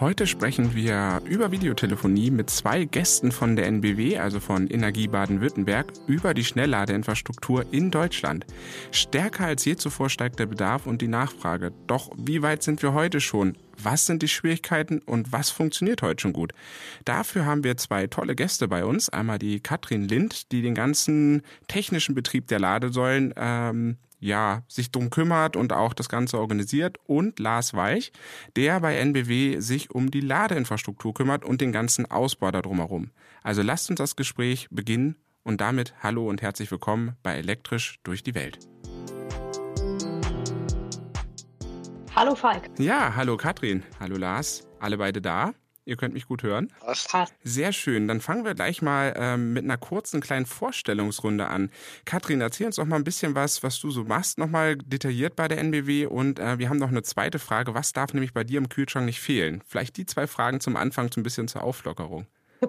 Heute sprechen wir über Videotelefonie mit zwei Gästen von der NBW, also von Energie Baden-Württemberg, über die Schnellladeinfrastruktur in Deutschland. Stärker als je zuvor steigt der Bedarf und die Nachfrage. Doch wie weit sind wir heute schon? Was sind die Schwierigkeiten und was funktioniert heute schon gut? Dafür haben wir zwei tolle Gäste bei uns. Einmal die Katrin Lind, die den ganzen technischen Betrieb der Ladesäulen ähm, ja, sich drum kümmert und auch das Ganze organisiert und Lars Weich, der bei NBW sich um die Ladeinfrastruktur kümmert und den ganzen Ausbau da drumherum. Also lasst uns das Gespräch beginnen und damit hallo und herzlich willkommen bei Elektrisch durch die Welt. Hallo Falk. Ja, hallo Katrin, hallo Lars, alle beide da? Ihr könnt mich gut hören? Passt. Sehr schön. Dann fangen wir gleich mal ähm, mit einer kurzen kleinen Vorstellungsrunde an. Katrin, erzähl uns doch mal ein bisschen was, was du so machst, nochmal detailliert bei der NBW. Und äh, wir haben noch eine zweite Frage. Was darf nämlich bei dir im Kühlschrank nicht fehlen? Vielleicht die zwei Fragen zum Anfang, so ein bisschen zur Auflockerung.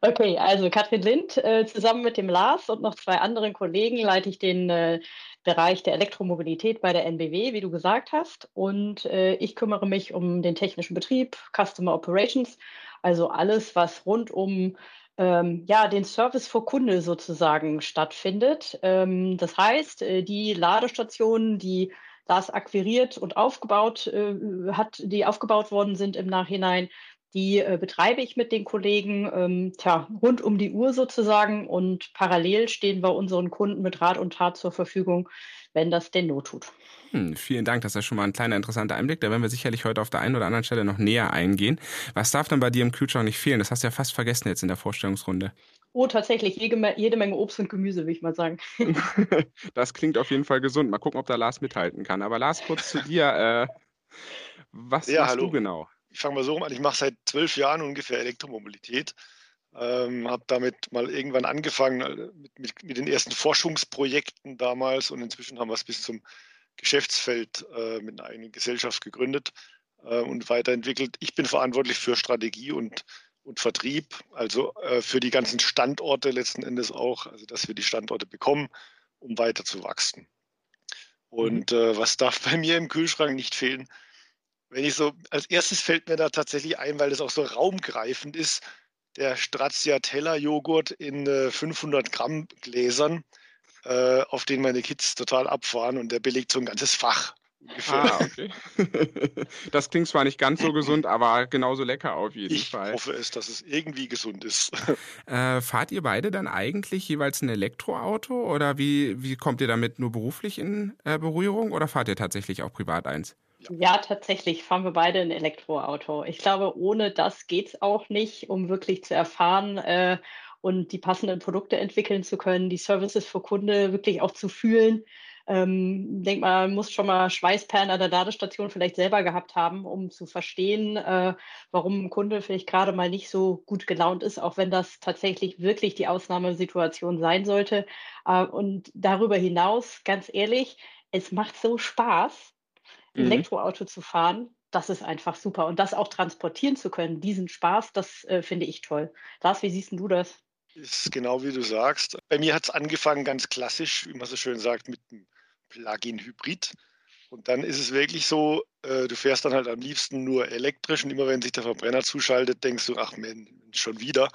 Okay, also Katrin Lind, äh, zusammen mit dem Lars und noch zwei anderen Kollegen leite ich den äh, Bereich der Elektromobilität bei der NBW, wie du gesagt hast. Und äh, ich kümmere mich um den technischen Betrieb, Customer Operations, also alles, was rund um ähm, ja, den Service vor Kunde sozusagen stattfindet. Ähm, das heißt, äh, die Ladestationen, die das akquiriert und aufgebaut äh, hat, die aufgebaut worden sind im Nachhinein, die äh, betreibe ich mit den Kollegen ähm, tja, rund um die Uhr sozusagen und parallel stehen wir unseren Kunden mit Rat und Tat zur Verfügung, wenn das denn Not tut. Hm, vielen Dank, das ist ja schon mal ein kleiner interessanter Einblick. Da werden wir sicherlich heute auf der einen oder anderen Stelle noch näher eingehen. Was darf dann bei dir im Kühlschrank nicht fehlen? Das hast du ja fast vergessen jetzt in der Vorstellungsrunde. Oh, tatsächlich, jede, jede Menge Obst und Gemüse, würde ich mal sagen. das klingt auf jeden Fall gesund. Mal gucken, ob da Lars mithalten kann. Aber Lars, kurz zu dir. Äh, was ja, machst hallo. du genau? Ich fange mal so rum an, ich mache seit zwölf Jahren ungefähr Elektromobilität. Ähm, habe damit mal irgendwann angefangen äh, mit, mit, mit, den ersten Forschungsprojekten damals und inzwischen haben wir es bis zum Geschäftsfeld äh, mit einer eigenen Gesellschaft gegründet äh, und weiterentwickelt. Ich bin verantwortlich für Strategie und, und Vertrieb, also äh, für die ganzen Standorte letzten Endes auch, also dass wir die Standorte bekommen, um weiter zu wachsen. Und mhm. äh, was darf bei mir im Kühlschrank nicht fehlen? Wenn ich so, als erstes fällt mir da tatsächlich ein, weil das auch so raumgreifend ist, der Stracciatella-Joghurt in äh, 500 Gramm Gläsern, äh, auf den meine Kids total abfahren und der belegt so ein ganzes Fach. Ah, okay. das klingt zwar nicht ganz so gesund, aber genauso lecker auf jeden ich Fall. Ich hoffe es, dass es irgendwie gesund ist. Äh, fahrt ihr beide dann eigentlich jeweils ein Elektroauto oder wie, wie kommt ihr damit nur beruflich in äh, Berührung oder fahrt ihr tatsächlich auch privat eins? Ja, tatsächlich fahren wir beide ein Elektroauto. Ich glaube, ohne das geht es auch nicht, um wirklich zu erfahren äh, und die passenden Produkte entwickeln zu können, die Services für Kunde wirklich auch zu fühlen. Ähm, denk mal, man muss schon mal Schweißperlen an der Ladestation vielleicht selber gehabt haben, um zu verstehen, äh, warum ein Kunde vielleicht gerade mal nicht so gut gelaunt ist, auch wenn das tatsächlich wirklich die Ausnahmesituation sein sollte. Äh, und darüber hinaus, ganz ehrlich, es macht so Spaß, mhm. Elektroauto zu fahren, das ist einfach super. Und das auch transportieren zu können, diesen Spaß, das äh, finde ich toll. Lars, wie siehst du das? Ist genau wie du sagst. Bei mir hat es angefangen ganz klassisch, wie man so schön sagt, mit einem Plug-in-Hybrid. Und dann ist es wirklich so, äh, du fährst dann halt am liebsten nur elektrisch und immer wenn sich der Verbrenner zuschaltet, denkst du, ach Mensch, schon wieder.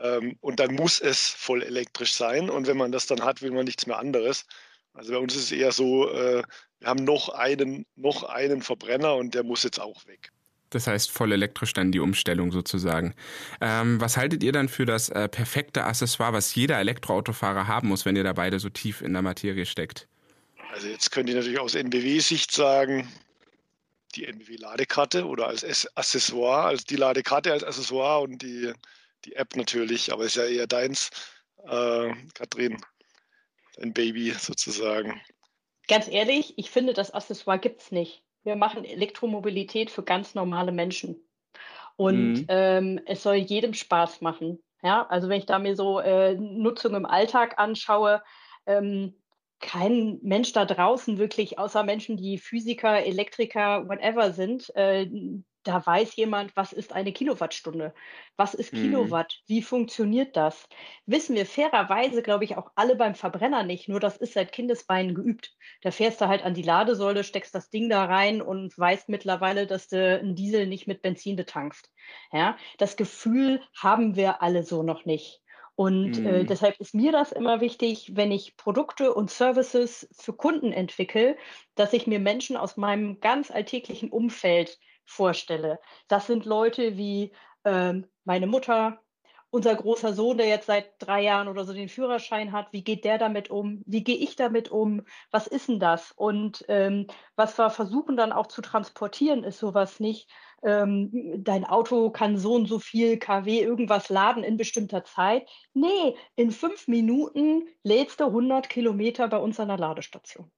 Ähm, und dann muss es voll elektrisch sein. Und wenn man das dann hat, will man nichts mehr anderes. Also bei uns ist es eher so, äh, wir haben noch einen, noch einen Verbrenner und der muss jetzt auch weg. Das heißt voll elektrisch dann die Umstellung sozusagen. Ähm, was haltet ihr dann für das äh, perfekte Accessoire, was jeder Elektroautofahrer haben muss, wenn ihr da beide so tief in der Materie steckt? Also jetzt könnt ihr natürlich aus NBW-Sicht sagen, die NBW-Ladekarte oder als Accessoire, als die Ladekarte als Accessoire und die, die App natürlich, aber ist ja eher deins, äh, Katrin ein Baby sozusagen. Ganz ehrlich, ich finde, das Accessoire gibt es nicht. Wir machen Elektromobilität für ganz normale Menschen. Und mhm. ähm, es soll jedem Spaß machen. Ja, also wenn ich da mir so äh, Nutzung im Alltag anschaue, ähm, kein Mensch da draußen wirklich, außer Menschen, die Physiker, Elektriker, whatever sind, äh, da weiß jemand, was ist eine Kilowattstunde? Was ist mhm. Kilowatt? Wie funktioniert das? Wissen wir fairerweise, glaube ich, auch alle beim Verbrenner nicht. Nur das ist seit Kindesbeinen geübt. Da fährst du halt an die Ladesäule, steckst das Ding da rein und weißt mittlerweile, dass du einen Diesel nicht mit Benzin betankst. Ja, das Gefühl haben wir alle so noch nicht. Und äh, mhm. äh, deshalb ist mir das immer wichtig, wenn ich Produkte und Services für Kunden entwickle, dass ich mir Menschen aus meinem ganz alltäglichen Umfeld vorstelle. Das sind Leute wie ähm, meine Mutter, unser großer Sohn, der jetzt seit drei Jahren oder so den Führerschein hat, wie geht der damit um? Wie gehe ich damit um? Was ist denn das? Und ähm, was wir versuchen dann auch zu transportieren, ist sowas nicht. Ähm, dein Auto kann so und so viel kW irgendwas laden in bestimmter Zeit. Nee, in fünf Minuten lädst du 100 Kilometer bei uns an der Ladestation.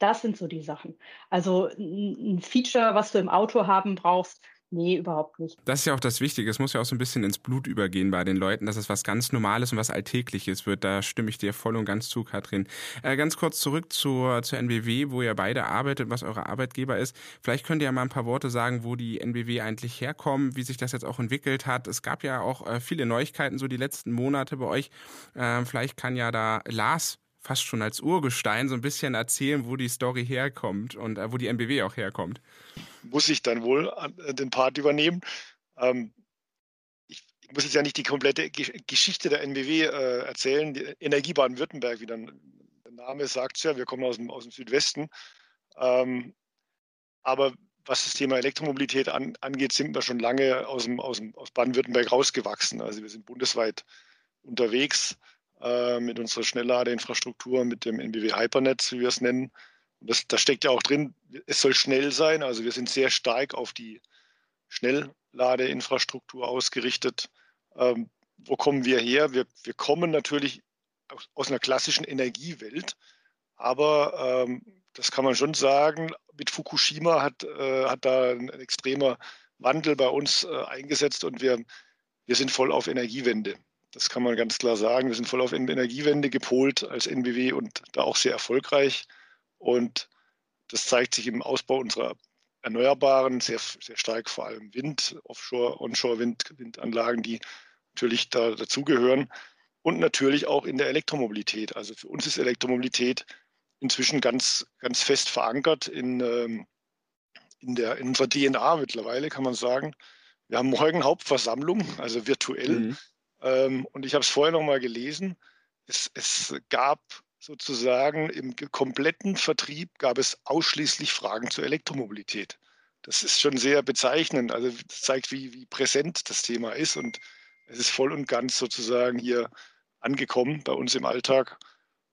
Das sind so die Sachen. Also ein Feature, was du im Auto haben brauchst, Nee, überhaupt nicht. Das ist ja auch das Wichtige. Es muss ja auch so ein bisschen ins Blut übergehen bei den Leuten, dass es was ganz Normales und was Alltägliches wird. Da stimme ich dir voll und ganz zu, Katrin. Äh, ganz kurz zurück zur, zur NBW, wo ihr beide arbeitet, was eure Arbeitgeber ist. Vielleicht könnt ihr ja mal ein paar Worte sagen, wo die NBW eigentlich herkommt, wie sich das jetzt auch entwickelt hat. Es gab ja auch äh, viele Neuigkeiten so die letzten Monate bei euch. Äh, vielleicht kann ja da Lars fast schon als Urgestein so ein bisschen erzählen, wo die Story herkommt und äh, wo die NBW auch herkommt. Muss ich dann wohl äh, den Part übernehmen. Ähm, ich, ich, muss jetzt ja nicht die komplette Geschichte der NBW äh, erzählen. Die Energie Baden-Württemberg, wie dann der Name sagt ja, wir kommen aus dem, aus dem Südwesten. Ähm, aber was das Thema Elektromobilität an, angeht, sind wir schon lange aus, aus, aus Baden-Württemberg rausgewachsen. Also wir sind bundesweit unterwegs äh, mit unserer Schnellladeinfrastruktur, mit dem NBW Hypernetz, wie wir es nennen. Das, das steckt ja auch drin, es soll schnell sein. Also wir sind sehr stark auf die Schnellladeinfrastruktur ausgerichtet. Ähm, wo kommen wir her? Wir, wir kommen natürlich aus, aus einer klassischen Energiewelt, aber ähm, das kann man schon sagen, mit Fukushima hat, äh, hat da ein, ein, extremer Wandel bei uns äh, eingesetzt und wir, wir sind voll auf Energiewende. Das kann man ganz klar sagen. Wir sind voll auf Energiewende gepolt als NBW und da auch sehr erfolgreich. Und das zeigt sich im Ausbau unserer Erneuerbaren sehr, sehr stark, vor allem Wind, Offshore, Onshore-Wind, Windanlagen, die natürlich da dazugehören. Und natürlich auch in der Elektromobilität. Also für uns ist Elektromobilität inzwischen ganz, ganz fest verankert in, ähm, in, der, in unserer DNA mittlerweile, kann man sagen. Wir haben morgen Hauptversammlung, also virtuell. Mhm. Ähm, und ich habe es vorher noch mal gelesen. Es, es gab sozusagen im kompletten Vertrieb gab es ausschließlich Fragen zur Elektromobilität. Das ist schon sehr bezeichnend. Also das zeigt, wie, wie präsent das Thema ist. Und es ist voll und ganz sozusagen hier angekommen bei uns im Alltag.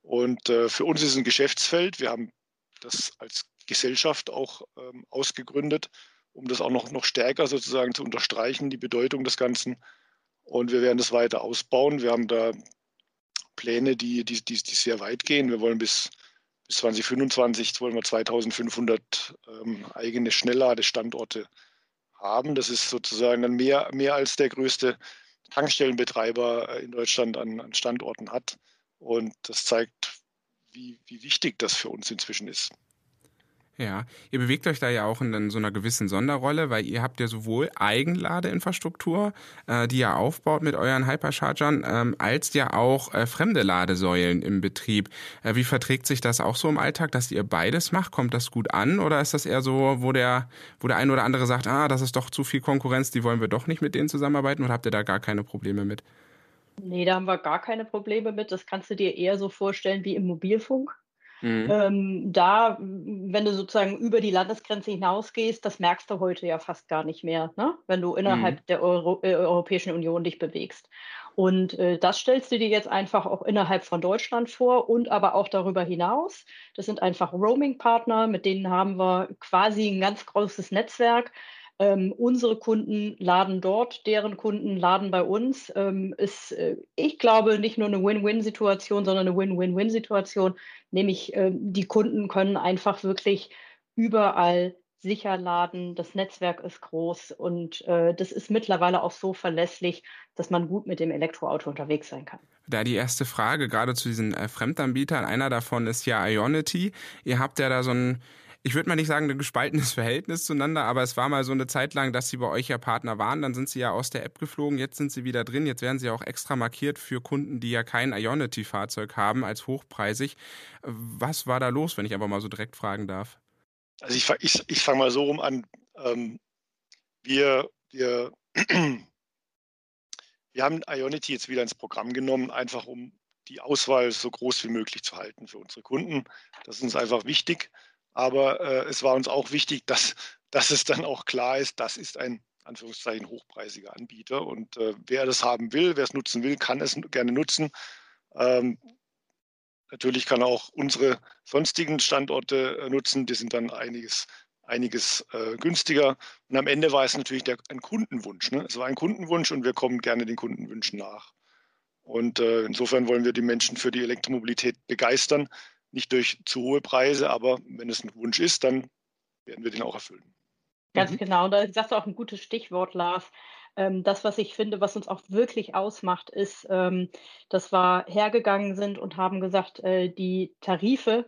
Und äh, für uns ist es ein Geschäftsfeld. Wir haben das als Gesellschaft auch ähm, ausgegründet, um das auch noch, noch stärker sozusagen zu unterstreichen, die Bedeutung des Ganzen. Und wir werden das weiter ausbauen. Wir haben da Pläne, die, die, die, die sehr weit gehen. Wir wollen bis, bis 2025 wollen wir 2500 ähm, eigene Schnellladestandorte haben. Das ist sozusagen dann mehr, mehr als der größte Tankstellenbetreiber äh, in Deutschland an, an Standorten hat. Und das zeigt, wie, wie wichtig das für uns inzwischen ist. Ja, ihr bewegt euch da ja auch in so einer gewissen Sonderrolle, weil ihr habt ja sowohl Eigenladeinfrastruktur, äh, die ihr aufbaut mit euren Hyperchargern, ähm, als ja auch äh, fremde Ladesäulen im Betrieb. Äh, wie verträgt sich das auch so im Alltag, dass ihr beides macht? Kommt das gut an oder ist das eher so, wo der, wo der ein oder andere sagt, ah, das ist doch zu viel Konkurrenz, die wollen wir doch nicht mit denen zusammenarbeiten oder habt ihr da gar keine Probleme mit? Nee, da haben wir gar keine Probleme mit. Das kannst du dir eher so vorstellen wie im Mobilfunk. Mhm. Ähm, da, wenn du sozusagen über die Landesgrenze hinausgehst, das merkst du heute ja fast gar nicht mehr, ne? wenn du innerhalb mhm. der Euro äh, Europäischen Union dich bewegst. Und äh, das stellst du dir jetzt einfach auch innerhalb von Deutschland vor und aber auch darüber hinaus. Das sind einfach Roaming-Partner, mit denen haben wir quasi ein ganz großes Netzwerk. Ähm, unsere Kunden laden dort, deren Kunden laden bei uns. Ähm, ist, äh, ich glaube, nicht nur eine Win-Win-Situation, sondern eine Win-Win-Win-Situation. Nämlich äh, die Kunden können einfach wirklich überall sicher laden. Das Netzwerk ist groß und äh, das ist mittlerweile auch so verlässlich, dass man gut mit dem Elektroauto unterwegs sein kann. Da die erste Frage gerade zu diesen äh, Fremdanbietern. Einer davon ist ja Ionity. Ihr habt ja da so ein ich würde mal nicht sagen, ein gespaltenes Verhältnis zueinander, aber es war mal so eine Zeit lang, dass Sie bei euch ja Partner waren. Dann sind Sie ja aus der App geflogen, jetzt sind Sie wieder drin. Jetzt werden Sie auch extra markiert für Kunden, die ja kein Ionity-Fahrzeug haben, als hochpreisig. Was war da los, wenn ich einfach mal so direkt fragen darf? Also ich, ich, ich fange mal so rum an. Ähm, wir, wir, wir haben Ionity jetzt wieder ins Programm genommen, einfach um die Auswahl so groß wie möglich zu halten für unsere Kunden. Das ist uns einfach wichtig. Aber äh, es war uns auch wichtig, dass, dass es dann auch klar ist, das ist ein Anführungszeichen hochpreisiger Anbieter. Und äh, wer das haben will, wer es nutzen will, kann es gerne nutzen. Ähm, natürlich kann auch unsere sonstigen Standorte äh, nutzen. Die sind dann einiges, einiges äh, günstiger. Und am Ende war es natürlich der, ein Kundenwunsch. Ne? Es war ein Kundenwunsch und wir kommen gerne den Kundenwünschen nach. Und äh, insofern wollen wir die Menschen für die Elektromobilität begeistern. Nicht durch zu hohe Preise, aber wenn es ein Wunsch ist, dann werden wir den auch erfüllen. Ganz mhm. genau. Und da sagst du auch ein gutes Stichwort, Lars. Ähm, das, was ich finde, was uns auch wirklich ausmacht, ist, ähm, dass wir hergegangen sind und haben gesagt, äh, die Tarife,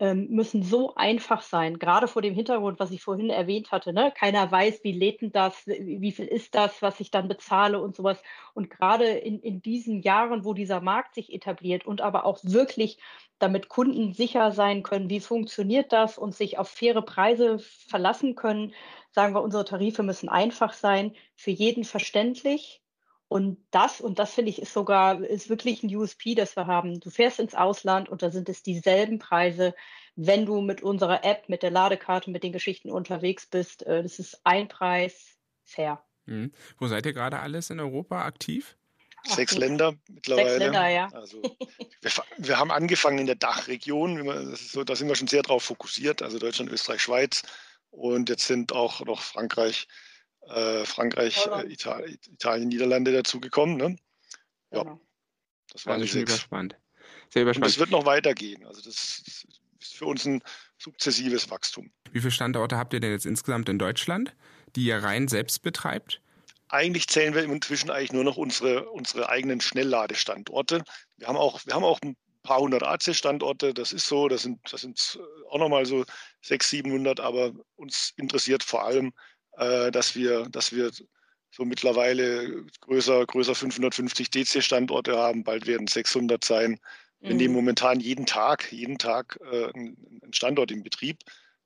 müssen so einfach sein, gerade vor dem Hintergrund, was ich vorhin erwähnt hatte. Ne? Keiner weiß, wie lädt denn das, wie viel ist das, was ich dann bezahle und sowas. Und gerade in, in diesen Jahren, wo dieser Markt sich etabliert und aber auch wirklich damit Kunden sicher sein können, wie funktioniert das und sich auf faire Preise verlassen können, sagen wir, unsere Tarife müssen einfach sein, für jeden verständlich und das, und das finde ich, ist sogar, ist wirklich ein USP, das wir haben. Du fährst ins Ausland und da sind es dieselben Preise, wenn du mit unserer App, mit der Ladekarte, mit den Geschichten unterwegs bist. Äh, das ist ein Preis, fair. Mhm. Wo seid ihr gerade alles in Europa aktiv? Sechs Ach, Länder mittlerweile. Sechs Länder, ja. Also, wir, wir, haben angefangen in der Dachregion, so, da sind wir schon sehr darauf fokussiert, also Deutschland, Österreich, Schweiz. Und jetzt sind auch noch Frankreich, äh, Frankreich, äh, Italien, Italien, Niederlande dazugekommen. Ne? Ja, genau. das war also schon überspannt. Sehr überspannt. Und das wird noch weitergehen. Also das ist für uns ein sukzessives Wachstum. Wie viele Standorte habt ihr denn jetzt insgesamt in Deutschland, die ihr rein selbst betreibt? Eigentlich zählen wir inzwischen eigentlich nur noch unsere, unsere eigenen Schnellladestandorte. Wir haben auch, wir haben auch ein paar hundert AC-Standorte, das ist so, das sind, das sind auch nochmal so 600, 700, aber uns interessiert vor allem äh, dass, wir, dass wir so mittlerweile größer, größer 550 DC-Standorte haben. Bald werden 600 sein. Wir mhm. nehmen momentan jeden Tag, jeden Tag äh, einen Standort in Betrieb.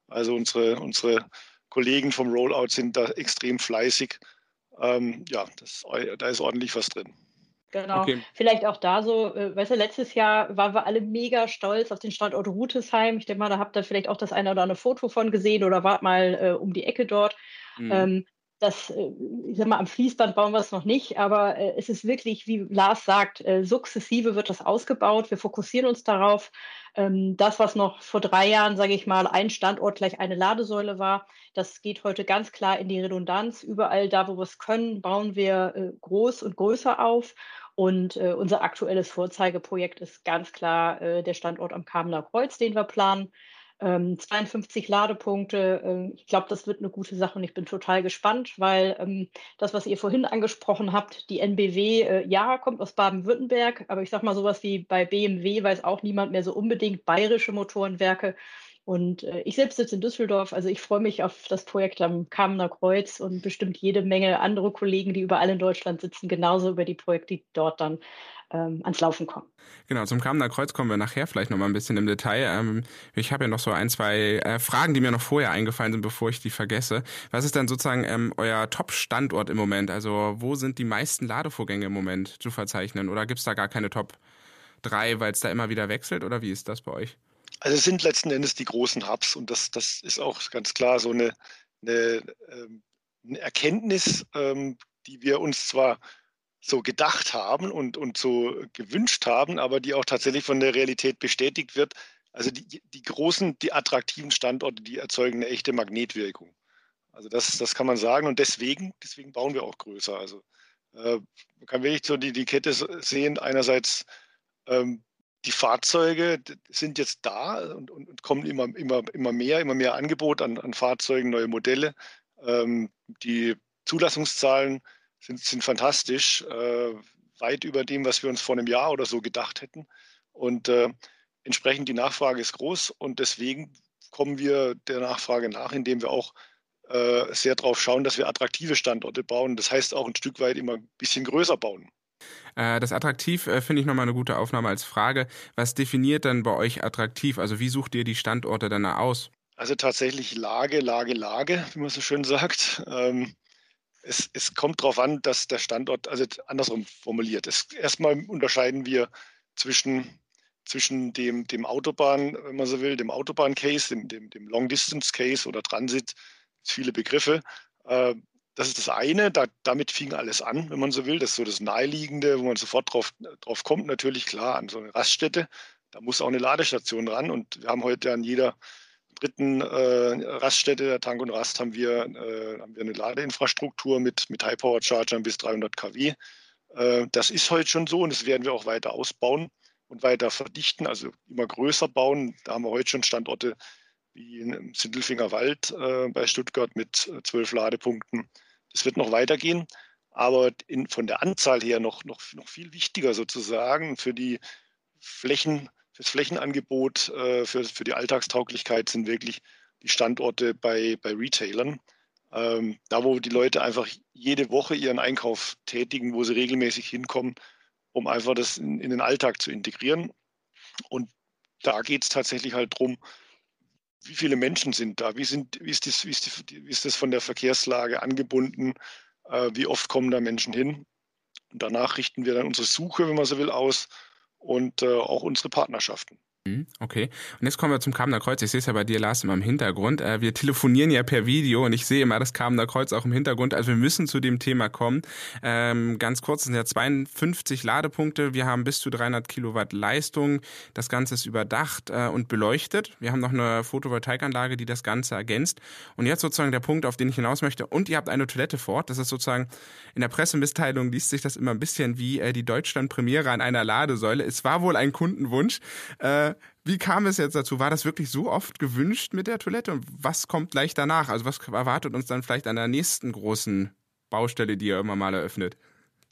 Also unsere, unsere Kollegen vom Rollout sind da extrem fleißig. Ähm, ja, das, da ist ordentlich was drin. Genau. Okay. Vielleicht auch da so, äh, weißt du, letztes Jahr waren wir alle mega stolz auf den Standort Rutesheim. Ich denke mal, da habt ihr vielleicht auch das eine oder andere Foto von gesehen oder wart mal äh, um die Ecke dort. Mhm. Ähm, das, äh, ich sag mal, am Fließband bauen wir es noch nicht, aber äh, es ist wirklich, wie Lars sagt, äh, sukzessive wird das ausgebaut. Wir fokussieren uns darauf. Ähm, das, was noch vor drei Jahren, sage ich mal, ein Standort gleich eine Ladesäule war, das geht heute ganz klar in die Redundanz. Überall da, wo wir es können, bauen wir groß und größer auf. Und unser aktuelles Vorzeigeprojekt ist ganz klar der Standort am Kamener Kreuz, den wir planen. Ähm, 52 Ladepunkte. Ähm, ich glaube, das wird eine gute Sache und ich bin total gespannt, weil ähm, das, was ihr vorhin angesprochen habt, die NBW, äh, ja, kommt aus Baden-Württemberg, aber ich sage mal sowas wie bei BMW weiß auch niemand mehr so unbedingt bayerische Motorenwerke. Und äh, ich selbst sitze in Düsseldorf, also ich freue mich auf das Projekt am Kamener Kreuz und bestimmt jede Menge andere Kollegen, die überall in Deutschland sitzen, genauso über die Projekte, die dort dann ähm, ans Laufen kommen. Genau, zum Kamener Kreuz kommen wir nachher vielleicht nochmal ein bisschen im Detail. Ähm, ich habe ja noch so ein, zwei äh, Fragen, die mir noch vorher eingefallen sind, bevor ich die vergesse. Was ist denn sozusagen ähm, euer Top-Standort im Moment? Also wo sind die meisten Ladevorgänge im Moment zu verzeichnen? Oder gibt es da gar keine Top 3, weil es da immer wieder wechselt? Oder wie ist das bei euch? Also es sind letzten Endes die großen Hubs und das, das ist auch ganz klar so eine, eine, ähm, eine Erkenntnis, ähm, die wir uns zwar so gedacht haben und, und so gewünscht haben, aber die auch tatsächlich von der Realität bestätigt wird. Also die, die großen, die attraktiven Standorte, die erzeugen eine echte Magnetwirkung. Also das, das kann man sagen und deswegen, deswegen bauen wir auch größer. Also äh, man kann wirklich so die, die Kette sehen, einerseits ähm, die Fahrzeuge sind jetzt da und, und, und, kommen immer, immer, immer mehr, immer mehr Angebot an, an Fahrzeugen, neue Modelle. Ähm, die Zulassungszahlen sind, sind fantastisch, äh, weit über dem, was wir uns vor einem Jahr oder so gedacht hätten. Und äh, entsprechend die Nachfrage ist groß und deswegen kommen wir der Nachfrage nach, indem wir auch äh, sehr darauf schauen, dass wir attraktive Standorte bauen. Das heißt auch ein Stück weit immer ein bisschen größer bauen. Äh, das attraktiv äh, finde ich nochmal eine gute Aufnahme als Frage. Was definiert dann bei euch attraktiv? Also wie sucht ihr die Standorte dann aus? Also tatsächlich Lage, Lage, Lage, wie man so schön sagt. Ähm, es, es, kommt darauf an, dass der Standort, also andersrum formuliert. Es, erstmal unterscheiden wir zwischen, zwischen dem, dem Autobahn, wenn man so will, dem Autobahn-Case, dem, dem, dem Long-Distance-Case oder Transit, viele Begriffe. Das ist das eine, da, damit fing alles an, wenn man so will. Das ist so das Naheliegende, wo man sofort drauf, drauf kommt, natürlich klar an so eine Raststätte. Da muss auch eine Ladestation ran und wir haben heute an jeder dritten äh, Raststätte, der Tank und Rast, haben wir, äh, haben wir eine Ladeinfrastruktur mit, mit High-Power-Chargern bis 300 kW. Äh, das ist heute schon so und das werden wir auch weiter ausbauen und weiter verdichten, also immer größer bauen. Da haben wir heute schon Standorte wie im Sindelfinger Wald äh, bei Stuttgart mit äh, zwölf Ladepunkten. Das wird noch weitergehen, aber in, von der Anzahl her noch, noch, noch viel wichtiger sozusagen für die Flächen, fürs Flächenangebot, äh, für, für die Alltagstauglichkeit sind wirklich die Standorte bei, bei Retailern. Ähm, da, wo die Leute einfach jede Woche ihren Einkauf tätigen, wo sie regelmäßig hinkommen, um einfach das in, in den Alltag zu integrieren. Und da geht es tatsächlich halt darum, wie viele Menschen sind da? Wie, sind, wie, ist, das, wie, ist, die, wie ist das von der Verkehrslage angebunden? Äh, wie oft kommen da Menschen hin? Und danach richten wir dann unsere Suche, wenn man so will, aus und äh, auch unsere Partnerschaften. Mhm, okay. Und jetzt kommen wir zum Kamener Kreuz. Ich sehe es ja bei dir, Lars, immer im Hintergrund. Äh, wir telefonieren ja per Video und ich sehe immer das Kamener Kreuz auch im Hintergrund. Also wir müssen zu dem Thema kommen. Ähm, ganz kurz, es sind ja 52 Ladepunkte. Wir haben bis zu 300 Kilowatt Leistung. Das Ganze ist überdacht äh, und beleuchtet. Wir haben noch eine Photovoltaikanlage, die das Ganze ergänzt. Und jetzt sozusagen der Punkt, auf den ich hinaus möchte. Und ihr habt eine Toilette fort. Das ist sozusagen, in der Pressemitteilung liest sich das immer ein bisschen wie äh, die Deutschland-Premiere an einer Ladesäule. Es war wohl ein Kundenwunsch. Wie kam es jetzt dazu? War das wirklich so oft gewünscht mit der Toilette? Und was kommt gleich danach? Also was erwartet uns dann vielleicht an der nächsten großen Baustelle, die ihr immer mal eröffnet?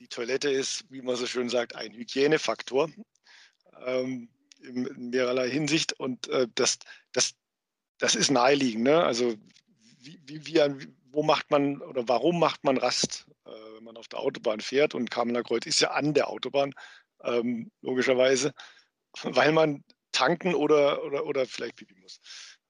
Die Toilette ist, wie man so schön sagt, ein Hygienefaktor ähm, in, in mehrerlei Hinsicht. Und äh, das, das, das ist naheliegend. Ne? Also wie, wie, wie, wo macht man oder warum macht man Rast, äh, wenn man auf der Autobahn fährt? Und Kamener Kreuz ist ja an der Autobahn, ähm, logischerweise, weil man tanken oder, oder, oder vielleicht pipi muss.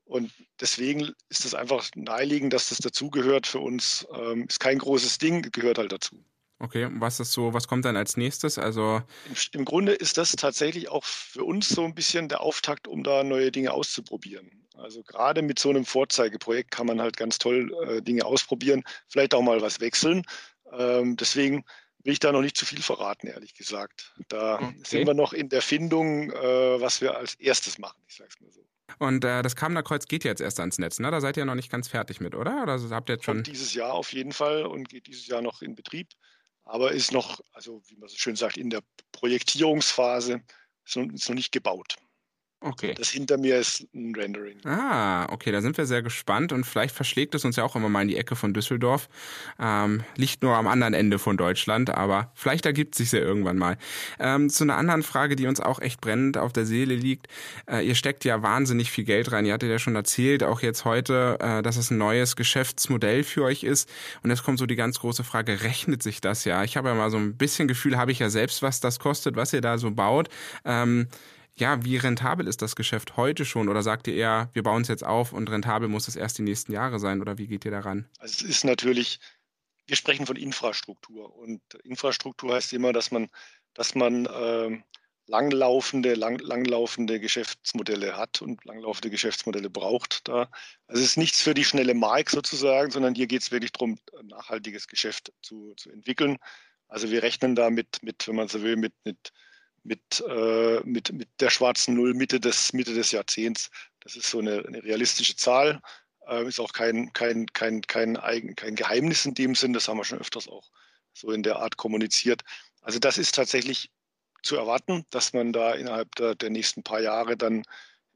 Und deswegen ist es einfach naheliegend, dass das dazugehört für uns. Ähm, ist kein großes Ding, gehört halt dazu. Okay, was ist so, was kommt dann als nächstes? Also Im, Im, Grunde ist das tatsächlich auch für uns so ein bisschen der Auftakt, um da neue Dinge auszuprobieren. Also gerade mit so einem Vorzeigeprojekt kann man halt ganz toll äh, Dinge ausprobieren, vielleicht auch mal was wechseln. Ähm, deswegen will ich da noch nicht zu viel verraten, ehrlich gesagt. Da okay. sind wir noch in der Findung, äh, was wir als erstes machen, ich sage es mal so. Und äh, das Kamener Kreuz geht jetzt erst ans Netz, ne? Da seid ihr noch nicht ganz fertig mit, oder? Oder habt ihr jetzt schon? Kommt dieses Jahr auf jeden Fall und geht dieses Jahr noch in Betrieb, aber ist noch, also wie man so schön sagt, in der Projektierungsphase, ist noch, ist noch nicht gebaut. Okay. Das hinter mir ist ein Rendering. Ah, okay, da sind wir sehr gespannt und vielleicht verschlägt es uns ja auch immer mal in die Ecke von Düsseldorf. Ähm, liegt nur am anderen Ende von Deutschland, aber vielleicht ergibt sich ja irgendwann mal. Ähm, zu einer anderen Frage, die uns auch echt brennend auf der Seele liegt. Äh, ihr steckt ja wahnsinnig viel Geld rein. Ihr hattet ja schon erzählt, auch jetzt heute, äh, dass es ein neues Geschäftsmodell für euch ist. Und jetzt kommt so die ganz große Frage, rechnet sich das ja? Ich habe ja mal so ein bisschen Gefühl, habe ich ja selbst, was das kostet, was ihr da so baut. Ähm, ja, wie rentabel ist das Geschäft heute schon? Oder sagt ihr eher, wir bauen es jetzt auf und rentabel muss es erst die nächsten Jahre sein? Oder wie geht ihr daran? Also es ist natürlich, wir sprechen von Infrastruktur. Und Infrastruktur heißt immer, dass man, dass man äh, langlaufende, lang, langlaufende Geschäftsmodelle hat und langlaufende Geschäftsmodelle braucht. Da. Also es ist nichts für die schnelle Mark sozusagen, sondern hier geht es wirklich darum, ein nachhaltiges Geschäft zu, zu entwickeln. Also wir rechnen da mit, mit, wenn man so will, mit, mit mit, äh, mit, mit der schwarzen Null Mitte des, Mitte des Jahrzehnts. Das ist so eine, eine realistische Zahl. Äh, ist auch kein, kein, kein, kein, eigen, kein Geheimnis in dem Sinn. Das haben wir schon öfters auch so in der Art kommuniziert. Also das ist tatsächlich zu erwarten, dass man da innerhalb der, der nächsten paar Jahre dann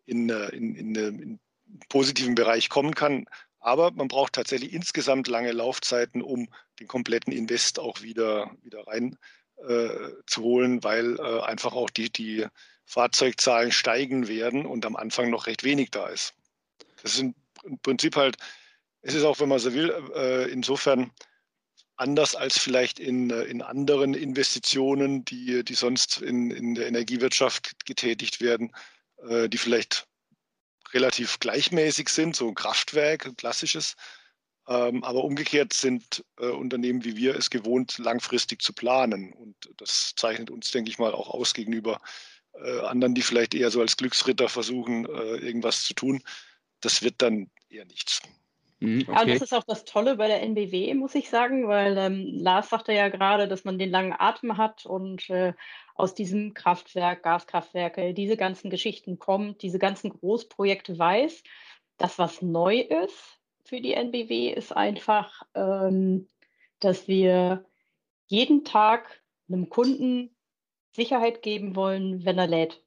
in, äh, in, in, in einen positiven Bereich kommen kann. Aber man braucht tatsächlich insgesamt lange Laufzeiten, um den kompletten Invest auch wieder, wieder rein äh, zu holen, weil äh, einfach auch die, die Fahrzeugzahlen steigen werden und am Anfang noch recht wenig da ist. Das ist im Prinzip halt, es ist auch, wenn man so will, äh, insofern anders als vielleicht in, äh, in anderen Investitionen, die, die sonst in, in der Energiewirtschaft getätigt werden, äh, die vielleicht relativ gleichmäßig sind, so ein Kraftwerk, ein klassisches. Ähm, aber umgekehrt sind äh, Unternehmen wie wir es gewohnt, langfristig zu planen. Und das zeichnet uns, denke ich mal, auch aus gegenüber äh, anderen, die vielleicht eher so als Glücksritter versuchen, äh, irgendwas zu tun. Das wird dann eher nichts. Mhm, okay. Ja, und das ist auch das Tolle bei der NBW, muss ich sagen, weil ähm, Lars sagte ja gerade, dass man den langen Atem hat und äh, aus diesem Kraftwerk, Gaskraftwerke, diese ganzen Geschichten kommt, diese ganzen Großprojekte weiß. Das, was neu ist für die NBW, ist einfach, ähm, dass wir jeden Tag einem Kunden Sicherheit geben wollen, wenn er lädt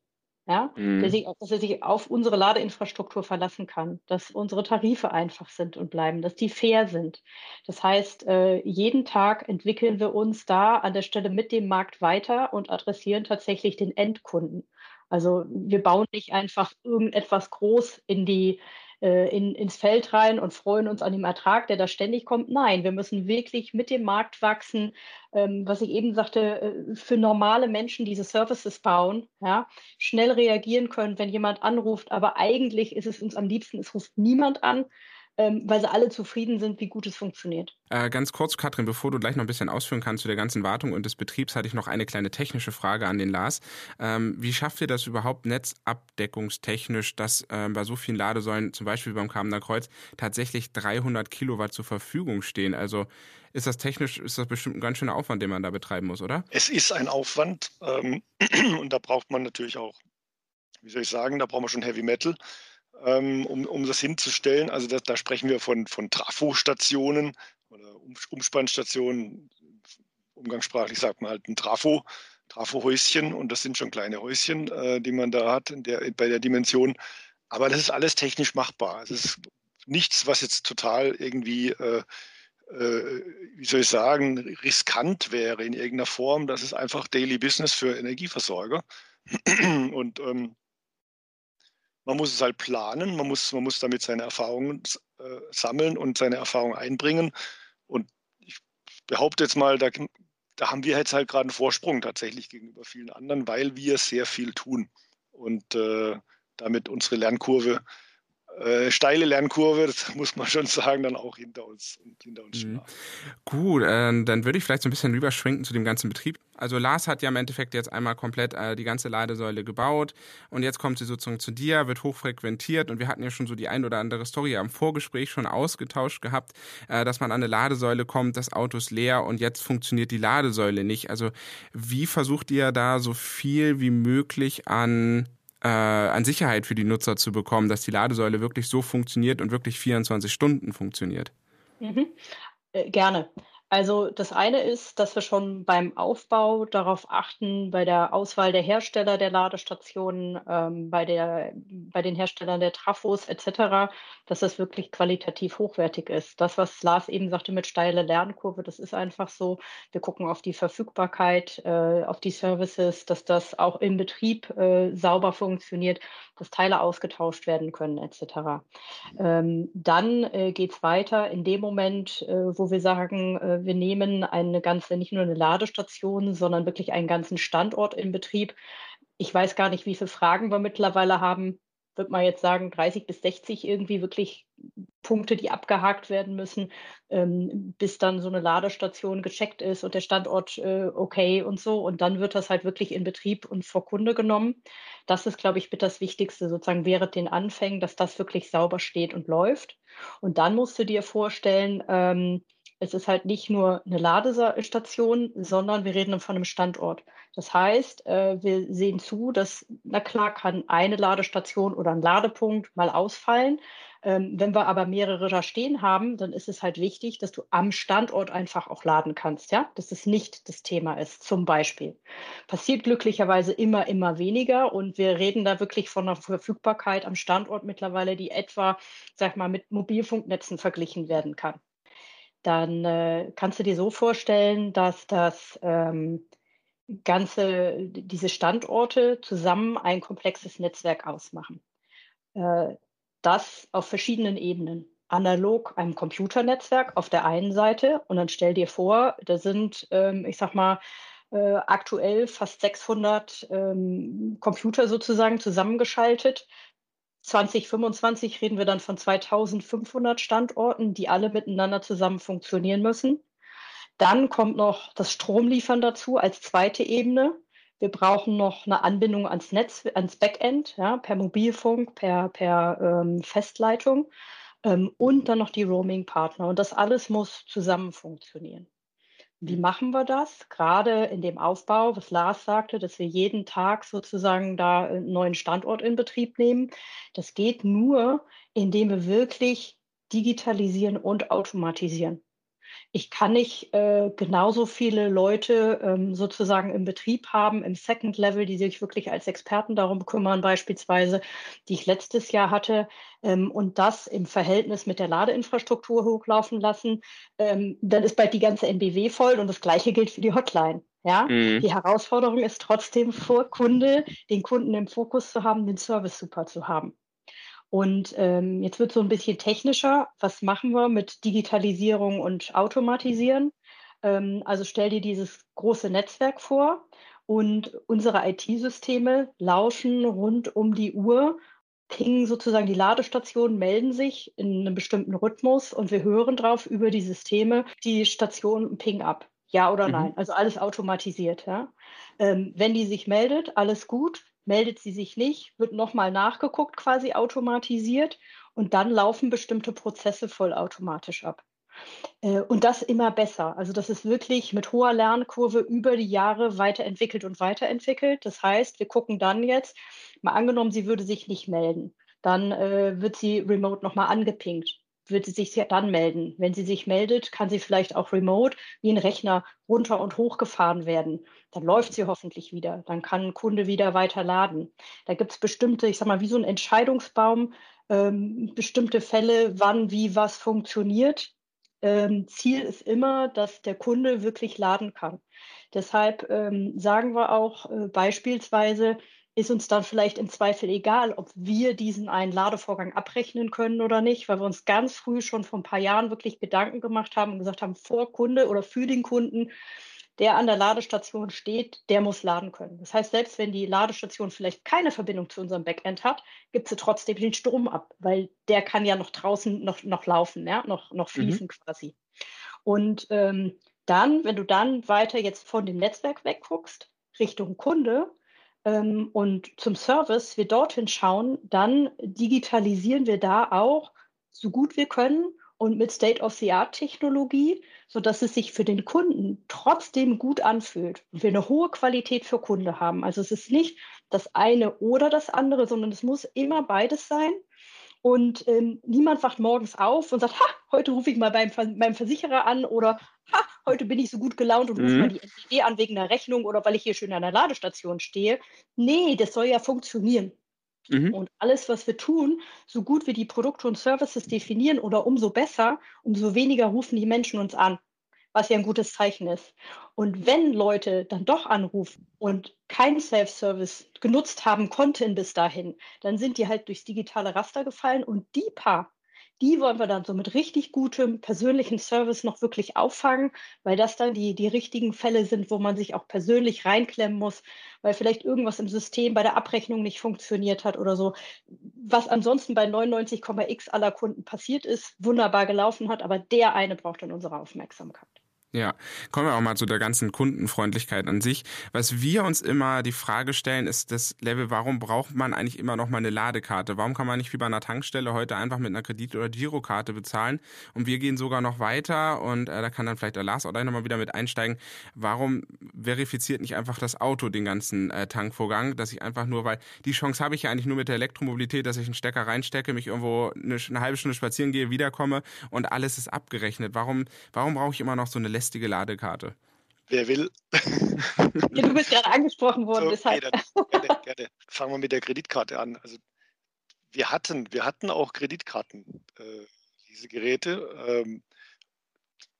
ja, mhm. sich, dass er sich auf unsere Ladeinfrastruktur verlassen kann, dass unsere Tarife einfach sind und bleiben, dass die fair sind. Das heißt, äh, jeden Tag entwickeln wir uns da an der Stelle mit dem Markt weiter und adressieren tatsächlich den Endkunden. Also wir bauen nicht einfach irgendetwas groß in die äh, in, ins Feld rein und freuen uns an dem Ertrag, der da ständig kommt. Nein, wir müssen wirklich mit dem Markt wachsen, ähm, was ich eben sagte, äh, für normale Menschen diese Services bauen, ja, schnell reagieren können, wenn jemand anruft. Aber eigentlich ist es uns am liebsten, es ruft niemand an, weil sie alle zufrieden sind, wie gut es funktioniert. Äh, ganz kurz, Katrin, bevor du gleich noch ein bisschen ausführen kannst zu der ganzen Wartung und des Betriebs, hatte ich noch eine kleine technische Frage an den Lars. Ähm, wie schafft ihr das überhaupt netzabdeckungstechnisch, dass ähm, bei so vielen Ladesäulen, zum Beispiel beim Kamener Kreuz, tatsächlich 300 Kilowatt zur Verfügung stehen? Also ist das technisch, ist das bestimmt ein ganz schöner Aufwand, den man da betreiben muss, oder? Es ist ein Aufwand ähm, und da braucht man natürlich auch, wie soll ich sagen, da braucht man schon Heavy Metal ähm, um, um das hinzustellen. Also da, da sprechen wir von, von Trafo-Stationen oder um, Umspannstationen. Umgangssprachlich sagt man halt ein Trafo, Trafo-Häuschen und das sind schon kleine Häuschen, äh, die man da hat in der, bei der Dimension. Aber das ist alles technisch machbar. Es ist nichts, was jetzt total irgendwie, äh, äh, wie soll ich sagen, riskant wäre in irgendeiner Form. Das ist einfach Daily Business für Energieversorger. Und ähm, man muss es halt planen, man muss, man muss damit seine Erfahrungen äh, sammeln und seine Erfahrungen einbringen. Und ich behaupte jetzt mal, da, da haben wir jetzt halt gerade einen Vorsprung tatsächlich gegenüber vielen anderen, weil wir sehr viel tun und äh, damit unsere Lernkurve äh, steile Lernkurve, das muss man schon sagen, dann auch hinter uns hinter uns mhm. Gut, äh, dann würde ich vielleicht so ein bisschen rüberschwenken zu dem ganzen Betrieb. Also Lars hat ja im Endeffekt jetzt einmal komplett äh, die ganze Ladesäule gebaut und jetzt kommt sie sozusagen zu dir, wird hochfrequentiert und wir hatten ja schon so die ein oder andere Story am Vorgespräch schon ausgetauscht gehabt, äh, dass man an eine Ladesäule kommt, das Auto ist leer und jetzt funktioniert die Ladesäule nicht. Also wie versucht ihr da so viel wie möglich an äh, an Sicherheit für die Nutzer zu bekommen, dass die Ladesäule wirklich so funktioniert und wirklich 24 Stunden funktioniert? Mhm. Äh, gerne. Also das eine ist, dass wir schon beim Aufbau darauf achten, bei der Auswahl der Hersteller der Ladestationen, ähm, bei, der, bei den Herstellern der Trafos etc., dass das wirklich qualitativ hochwertig ist. Das, was Lars eben sagte mit steile Lernkurve, das ist einfach so. Wir gucken auf die Verfügbarkeit, äh, auf die Services, dass das auch im Betrieb äh, sauber funktioniert, dass Teile ausgetauscht werden können etc. Ähm, dann äh, geht es weiter in dem Moment, äh, wo wir sagen, äh, wir nehmen eine ganze, nicht nur eine Ladestation, sondern wirklich einen ganzen Standort in Betrieb. Ich weiß gar nicht, wie viele Fragen wir mittlerweile haben. Würde man jetzt sagen, 30 bis 60 irgendwie wirklich Punkte, die abgehakt werden müssen, ähm, bis dann so eine Ladestation gecheckt ist und der Standort äh, okay und so. Und dann wird das halt wirklich in Betrieb und vor Kunde genommen. Das ist, glaube ich, mit das Wichtigste sozusagen während den Anfängen, dass das wirklich sauber steht und läuft. Und dann musst du dir vorstellen, ähm, es ist halt nicht nur eine Ladestation, sondern wir reden von einem Standort. Das heißt, äh, wir sehen zu, dass, na klar, kann eine Ladestation oder ein Ladepunkt mal ausfallen. Ähm, wenn wir aber mehrere da stehen haben, dann ist es halt wichtig, dass du am Standort einfach auch laden kannst, ja, dass es nicht das Thema ist, zum Beispiel. Passiert glücklicherweise immer, immer weniger und wir reden da wirklich von einer Verfügbarkeit am Standort mittlerweile, die etwa, sag mal, mit Mobilfunknetzen verglichen werden kann dann äh, kannst du dir so vorstellen, dass das ähm, ganze, diese Standorte zusammen ein komplexes Netzwerk ausmachen. Äh, das auf verschiedenen Ebenen. Analog einem Computernetzwerk auf der einen Seite und dann stell dir vor, da sind, ähm, ich sag mal, äh, aktuell fast 600 ähm, Computer sozusagen zusammengeschaltet. 2025 reden wir dann von 2500 Standorten, die alle miteinander zusammen funktionieren müssen. Dann kommt noch das Stromliefern dazu als zweite Ebene. Wir brauchen noch eine Anbindung ans Netz, ans Backend, ja, per Mobilfunk, per, per ähm, Festleitung ähm, und dann noch die Roaming-Partner. Und das alles muss zusammen funktionieren. Wie mhm. machen wir das? Gerade in dem Aufbau, was Lars sagte, dass wir jeden Tag sozusagen da einen neuen Standort in Betrieb nehmen. Das geht nur, indem wir wirklich digitalisieren und automatisieren ich kann nicht äh, genauso viele Leute ähm, sozusagen im Betrieb haben, im Second Level, die sich wirklich als Experten darum kümmern, beispielsweise, die ich letztes Jahr hatte, ähm, und das im Verhältnis mit der Ladeinfrastruktur hochlaufen lassen. Ähm, dann ist bald die ganze NBW voll und das Gleiche gilt für die Hotline. Ja, mhm. die Herausforderung ist trotzdem vor Kunde, den Kunden im Fokus zu haben, den Service super zu haben. Und ähm, jetzt wird so ein bisschen technischer. Was machen wir mit Digitalisierung und Automatisieren? Ähm, also stell dir dieses große Netzwerk vor und unsere IT-Systeme lauschen rund um die Uhr, pingen sozusagen die Ladestationen, melden sich in einem bestimmten Rhythmus und wir hören drauf über die Systeme, die Station ping ab. Ja oder mhm. nein? Also alles automatisiert. Ja? Ähm, wenn die sich meldet, alles gut. Meldet sie sich nicht, wird nochmal nachgeguckt, quasi automatisiert und dann laufen bestimmte Prozesse vollautomatisch ab. Äh, und das immer besser. Also das ist wirklich mit hoher Lernkurve über die Jahre weiterentwickelt und weiterentwickelt. Das heißt, wir gucken dann jetzt, mal angenommen, sie würde sich nicht melden, dann äh, wird sie remote nochmal angepinkt wird sie sich dann melden. Wenn sie sich meldet, kann sie vielleicht auch remote wie ein Rechner runter und hoch gefahren werden. Dann läuft sie hoffentlich wieder. Dann kann ein Kunde wieder weiter laden. Da gibt es bestimmte, ich sag mal, wie so ein Entscheidungsbaum, ähm, bestimmte Fälle, wann, wie, was funktioniert. Ähm, Ziel ist immer, dass der Kunde wirklich laden kann. Deshalb ähm, sagen wir auch äh, beispielsweise, ist uns dann vielleicht im Zweifel egal, ob wir diesen einen Ladevorgang abrechnen können oder nicht, weil wir uns ganz früh schon vor ein paar Jahren wirklich Gedanken gemacht haben und gesagt haben, vor Kunde oder für den Kunden, der an der Ladestation steht, der muss laden können. Das heißt, selbst wenn die Ladestation vielleicht keine Verbindung zu unserem Backend hat, gibt sie trotzdem den Strom ab, weil der kann ja noch draußen noch, noch laufen, ja? noch, noch mhm. fließen mhm. quasi. Und ähm, dann, wenn du dann weiter jetzt von dem Netzwerk wegguckst, Richtung Kunde, ähm, und zum Service wir dorthin schauen, dann digitalisieren wir da auch so gut wir können und mit State-of-the-Art-Technologie, sodass es sich für den Kunden trotzdem gut anfühlt und wir eine hohe Qualität für Kunde haben. Also es ist nicht das eine oder das andere, sondern es muss immer beides sein. Und ähm, niemand wacht morgens auf und sagt, ha, heute rufe ich mal beim, beim Versicherer an oder ha, heute bin ich so gut gelaunt und rufe mhm. mal die NPD an wegen einer Rechnung oder weil ich hier schön an der Ladestation stehe. Nee, das soll ja funktionieren. Mhm. Und alles, was wir tun, so gut wir die Produkte und Services definieren oder umso besser, umso weniger rufen die Menschen uns an was ja ein gutes Zeichen ist. Und wenn Leute dann doch anrufen und keinen Self-Service genutzt haben konnten bis dahin, dann sind die halt durchs digitale Raster gefallen und die paar, die wollen wir dann so mit richtig gutem persönlichen Service noch wirklich auffangen, weil das dann die, die richtigen Fälle sind, wo man sich auch persönlich reinklemmen muss, weil vielleicht irgendwas im System bei der Abrechnung nicht funktioniert hat oder so. Was ansonsten bei 99,x aller Kunden passiert ist, wunderbar gelaufen hat, aber der eine braucht dann unsere Aufmerksamkeit. Ja, kommen wir auch mal zu der ganzen Kundenfreundlichkeit an sich. Was wir uns immer die Frage stellen, ist das Level, warum braucht man eigentlich immer noch mal eine Ladekarte? Warum kann man nicht wie bei einer Tankstelle heute einfach mit einer Kredit- oder Girokarte bezahlen? Und wir gehen sogar noch weiter und äh, da kann dann vielleicht der Lars auch gleich nochmal wieder mit einsteigen. Warum verifiziert nicht einfach das Auto den ganzen äh, Tankvorgang, dass ich einfach nur, weil die Chance habe ich ja eigentlich nur mit der Elektromobilität, dass ich einen Stecker reinstecke, mich irgendwo eine, eine halbe Stunde spazieren gehe, wiederkomme und alles ist abgerechnet. Warum, warum brauche ich immer noch so eine lästige Ladekarte. Wer will? Ja, du bist gerade angesprochen worden, so, deshalb. Okay, gerne, gerne. Fangen wir mit der Kreditkarte an. Also wir hatten, wir hatten auch Kreditkarten, äh, diese Geräte. Ähm,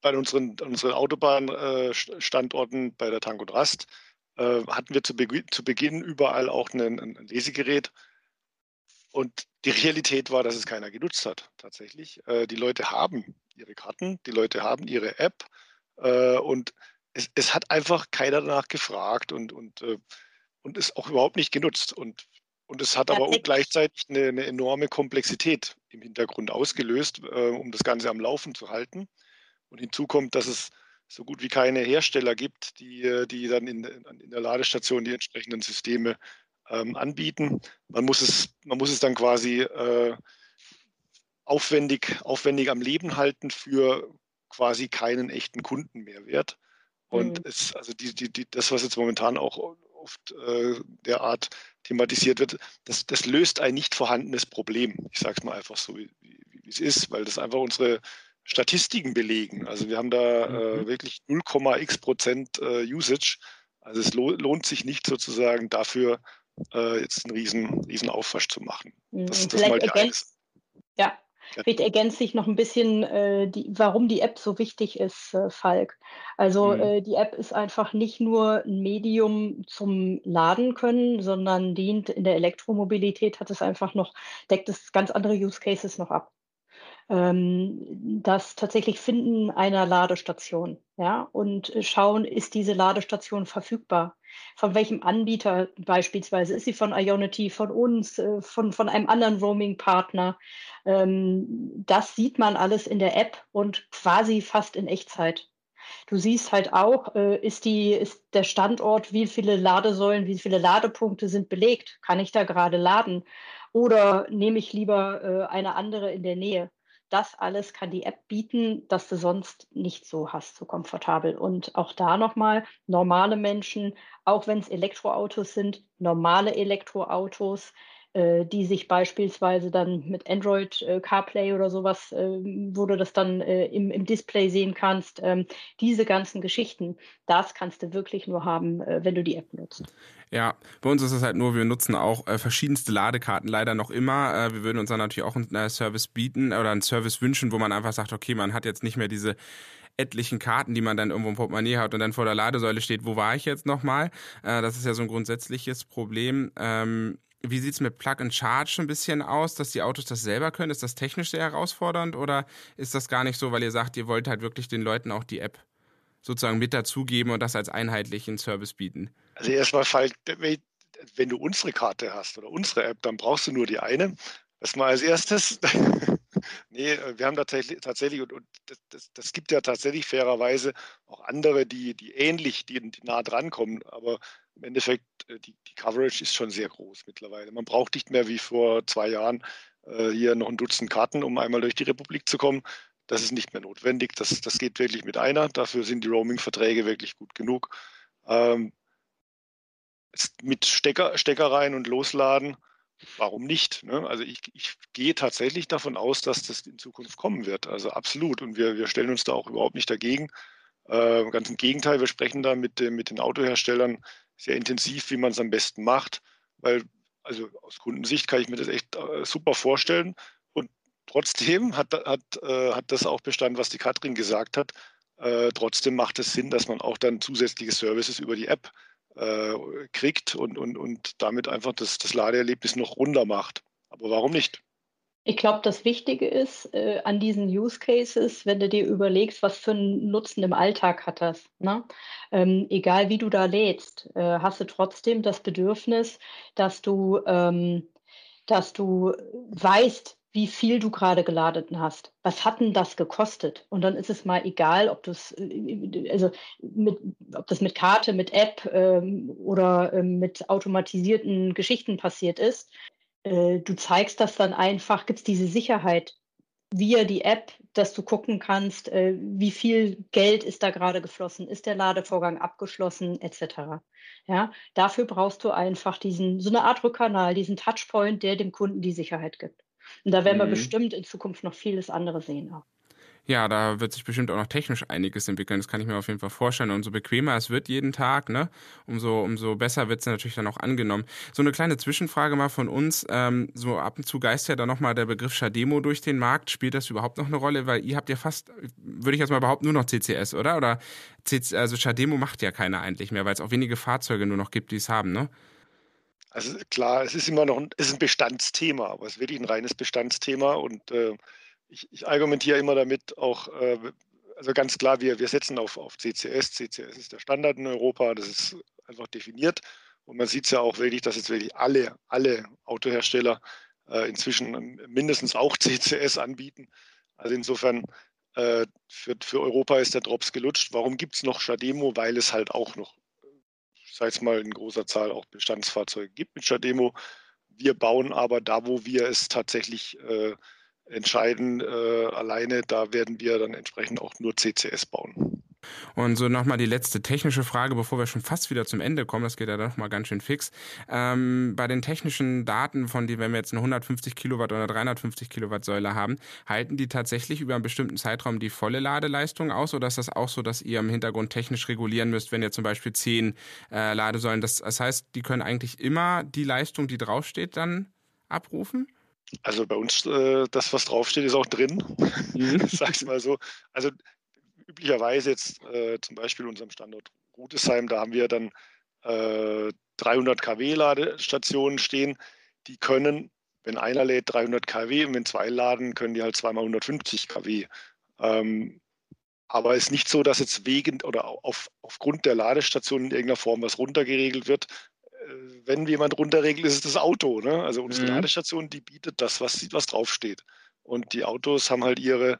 bei unseren, unseren Autobahnstandorten, äh, bei der Tank und Rast, äh, hatten wir zu, Be zu, Beginn überall auch ein, ein Lesegerät. und die Realität war, dass es keiner genutzt hat, tatsächlich. Äh, die Leute haben ihre Karten, die Leute haben ihre App äh, und es, es, hat einfach keiner danach gefragt und, und, äh, und ist auch überhaupt nicht genutzt. Und, und es hat aber auch gleichzeitig eine, eine, enorme Komplexität im Hintergrund ausgelöst, äh, um das Ganze am Laufen zu halten. Und hinzu kommt, dass es so gut wie keine Hersteller gibt, die, äh, die dann in, in der Ladestation die entsprechenden Systeme ähm, anbieten. Man muss, es, man muss es dann quasi äh, aufwendig, aufwendig am Leben halten für quasi keinen echten Kundenmehrwert. Und mhm. es, also die, die, die, das, was jetzt momentan auch oft äh, derart thematisiert wird, das, das löst ein nicht vorhandenes Problem. Ich sage es mal einfach so, wie, wie, wie, es ist, weil das einfach unsere Statistiken belegen. Also wir haben da äh, mhm. wirklich 0,x Prozent äh, Usage. Also es lohnt sich nicht sozusagen dafür, äh, jetzt einen riesen, riesen Aufwasch zu machen. Mhm. Das, das mal die ergänzt, ja, Vielleicht ergänze ich noch ein bisschen, äh, die, warum die App so wichtig ist, äh, Falk. Also mhm. äh, die App ist einfach nicht nur ein Medium zum Laden können, sondern dient in der Elektromobilität, hat es einfach noch, deckt es ganz andere Use Cases noch ab das tatsächlich Finden einer Ladestation ja, und schauen, ist diese Ladestation verfügbar? Von welchem Anbieter beispielsweise? Ist sie von Ionity, von uns, äh, von, von einem anderen Roaming-Partner? Ähm, das sieht man alles in der App und quasi fast in Echtzeit. Du siehst halt auch, äh, ist, die, ist der Standort, wie viele Ladesäulen, wie viele Ladepunkte sind belegt? Kann ich da gerade laden? Oder nehme ich lieber äh, eine andere in der Nähe? Das alles kann die App bieten, das du sonst nicht so hast, so komfortabel. Und auch da nochmal, normale Menschen, auch wenn es Elektroautos sind, normale Elektroautos, die sich beispielsweise dann mit Android äh, CarPlay oder sowas, äh, wo du das dann äh, im, im, Display sehen kannst, ähm, diese ganzen Geschichten, das kannst du wirklich nur haben, äh, wenn du die App nutzt. Ja, bei uns ist es halt nur, wir nutzen auch äh, verschiedenste Ladekarten leider noch immer. Äh, wir würden uns dann natürlich auch einen äh, Service bieten oder einen Service wünschen, wo man einfach sagt, okay, man hat jetzt nicht mehr diese etlichen Karten, die man dann irgendwo im Portemonnaie hat und dann vor der Ladesäule steht, wo war ich jetzt nochmal? Äh, das ist ja so ein grundsätzliches Problem. Ähm, wie sieht's mit Plug and Charge ein bisschen aus, dass die Autos das selber können? Ist das technisch sehr herausfordernd oder ist das gar nicht so, weil ihr sagt, ihr wollt halt wirklich den Leuten auch die App sozusagen mit dazugeben und das als einheitlichen Service bieten? Also erstmal, wenn du unsere Karte hast oder unsere App, dann brauchst du nur die eine. Das mal als erstes. nee, wir haben tatsächlich, tatsächlich und, und das, das, das, gibt ja tatsächlich fairerweise auch andere, die, die ähnlich, die, die nah dran kommen. Aber im Endeffekt, äh, die, die Coverage ist schon sehr groß mittlerweile. Man braucht nicht mehr wie vor zwei Jahren äh, hier noch ein Dutzend Karten, um einmal durch die Republik zu kommen. Das ist nicht mehr notwendig. Das, das geht wirklich mit einer. Dafür sind die Roaming-Verträge wirklich gut genug. Ähm, mit Stecker, Stecker rein und losladen, warum nicht? Ne? Also ich, ich, gehe tatsächlich davon aus, dass das in Zukunft kommen wird. Also absolut. Und wir, wir stellen uns da auch überhaupt nicht dagegen. Äh, ganz im Gegenteil, wir sprechen da mit, mit den Autoherstellern sehr intensiv, wie man es am besten macht. Weil, also aus Kundensicht kann ich mir das echt äh, super vorstellen. Und trotzdem hat, hat, äh, hat das auch Bestand, was die Katrin gesagt hat. Äh, trotzdem macht es Sinn, dass man auch dann zusätzliche Services über die App äh, kriegt und, und, und damit einfach das, das Ladeerlebnis noch runder macht. Aber warum nicht? Ich glaube, das Wichtige ist äh, an diesen Use Cases, wenn du dir überlegst, was für einen Nutzen im Alltag hat das. Ne? Ähm, egal wie du da lädst, äh, hast du trotzdem das Bedürfnis, dass du, ähm, dass du weißt, wie viel du gerade geladen hast. Was hat denn das gekostet? Und dann ist es mal egal, ob das, äh, also mit, ob das mit Karte, mit App ähm, oder ähm, mit automatisierten Geschichten passiert ist. Äh, du zeigst das dann einfach, gibt es diese Sicherheit via die App, dass du gucken kannst, äh, wie viel Geld ist da gerade geflossen, ist der Ladevorgang abgeschlossen, etc. Ja, dafür brauchst du einfach diesen, so eine Art Rückkanal, diesen Touchpoint, der dem Kunden die Sicherheit gibt. Und da werden mhm. wir bestimmt in Zukunft noch vieles andere sehen. Auch. Ja, da wird sich bestimmt auch noch technisch einiges entwickeln. Das kann ich mir auf jeden Fall vorstellen. Und umso bequemer es wird jeden Tag, ne, umso, umso besser wird es natürlich dann auch angenommen. So eine kleine Zwischenfrage mal von uns. Ähm, so ab und zu geist ja da nochmal der Begriff Shademo durch den Markt. Spielt das überhaupt noch eine Rolle? Weil ihr habt ja fast, würde ich jetzt mal behaupten, nur noch CCS, oder? Oder CC, also Shademo macht ja keiner eigentlich mehr, weil es auch wenige Fahrzeuge nur noch gibt, die es haben, ne? Also klar, es ist immer noch ein, es ist ein Bestandsthema, aber es ist wirklich ein reines Bestandsthema und äh, ich, ich, argumentiere immer damit auch, äh, also ganz klar, wir, wir setzen auf, auf CCS. CCS ist der Standard in Europa, das ist einfach definiert und man sieht es ja auch wirklich, dass jetzt wirklich alle, alle Autohersteller äh, inzwischen mindestens auch CCS anbieten. Also insofern äh, für, für Europa ist der Drops gelutscht. Warum gibt es noch Shademo? Weil es halt auch noch sei es mal in großer Zahl auch Bestandsfahrzeuge gibt mit Shademo. Wir bauen aber da, wo wir es tatsächlich äh, entscheiden, äh, alleine, da werden wir dann entsprechend auch nur CCS bauen. Und so nochmal die letzte technische Frage, bevor wir schon fast wieder zum Ende kommen, das geht ja doch mal ganz schön fix. Ähm, bei den technischen Daten, von denen, wenn wir jetzt eine 150 Kilowatt oder 350 Kilowatt Säule haben, halten die tatsächlich über einen bestimmten Zeitraum die volle Ladeleistung aus oder ist das auch so, dass ihr im Hintergrund technisch regulieren müsst, wenn ihr zum Beispiel 10 äh, Ladesäulen, das, das heißt, die können eigentlich immer die Leistung, die draufsteht, dann abrufen? Also bei uns, äh, das, was draufsteht, ist auch drin. Mhm. Sag's mal so. Also üblicherweise jetzt äh, zum Beispiel unserem Standort Rudesheim, da haben wir dann äh, 300 kW Ladestationen stehen. Die können, wenn einer lädt, 300 kW und wenn zwei laden, können die halt zweimal 150 kW. Ähm, aber es ist nicht so, dass jetzt wegen oder auf, aufgrund der Ladestation in irgendeiner Form was runtergeregelt wird. Äh, wenn jemand runterregelt, ist es das Auto. Ne? Also unsere mhm. Ladestation, die bietet das, was, was draufsteht. Und die Autos haben halt ihre,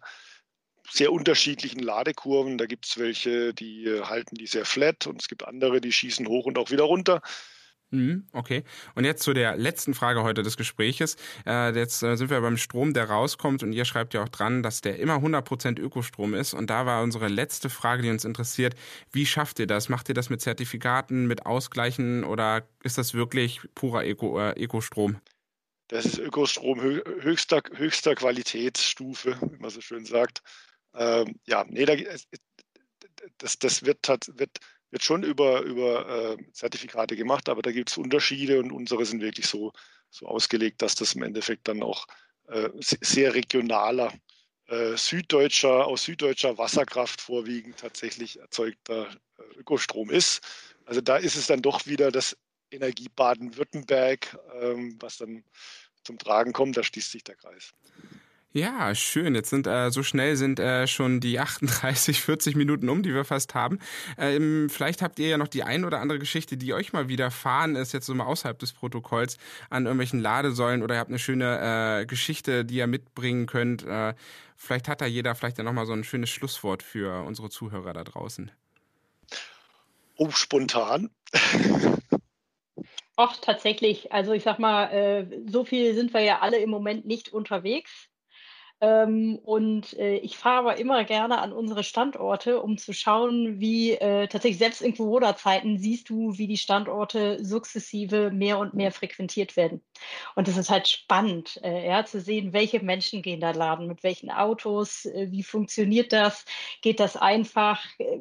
sehr unterschiedlichen Ladekurven. Da gibt es welche, die äh, halten die sehr flat und es gibt andere, die schießen hoch und auch wieder runter. Mhm, okay. Und jetzt zu der letzten Frage heute des Gespräches. Äh, jetzt äh, sind wir beim Strom, der rauskommt und ihr schreibt ja auch dran, dass der immer 100% Ökostrom ist. Und da war unsere letzte Frage, die uns interessiert. Wie schafft ihr das? Macht ihr das mit Zertifikaten, mit Ausgleichen oder ist das wirklich purer Öko, äh, Ökostrom? Das ist Ökostrom höchster, höchster Qualitätsstufe, wie man so schön sagt. Ähm, ja, nee, da, das, das wird, wird, wird schon über, über äh, Zertifikate gemacht, aber da gibt es Unterschiede und unsere sind wirklich so, so ausgelegt, dass das im Endeffekt dann auch äh, sehr regionaler, äh, süddeutscher, aus süddeutscher Wasserkraft vorwiegend tatsächlich erzeugter äh, Ökostrom ist. Also da ist es dann doch wieder das Energie Baden-Württemberg, ähm, was dann zum Tragen kommt, da schließt sich der Kreis. Ja, schön. Jetzt sind äh, so schnell sind äh, schon die 38, 40 Minuten um, die wir fast haben. Ähm, vielleicht habt ihr ja noch die ein oder andere Geschichte, die euch mal widerfahren ist, jetzt so mal außerhalb des Protokolls an irgendwelchen Ladesäulen oder ihr habt eine schöne äh, Geschichte, die ihr mitbringen könnt. Äh, vielleicht hat da jeder vielleicht ja noch mal so ein schönes Schlusswort für unsere Zuhörer da draußen. Oh, spontan. Ach, tatsächlich. Also ich sag mal, äh, so viel sind wir ja alle im Moment nicht unterwegs. Ähm, und äh, ich fahre aber immer gerne an unsere Standorte, um zu schauen, wie äh, tatsächlich selbst in Corona-Zeiten siehst du, wie die Standorte sukzessive mehr und mehr frequentiert werden. Und es ist halt spannend, äh, ja, zu sehen, welche Menschen gehen da laden, mit welchen Autos, äh, wie funktioniert das, geht das einfach, äh,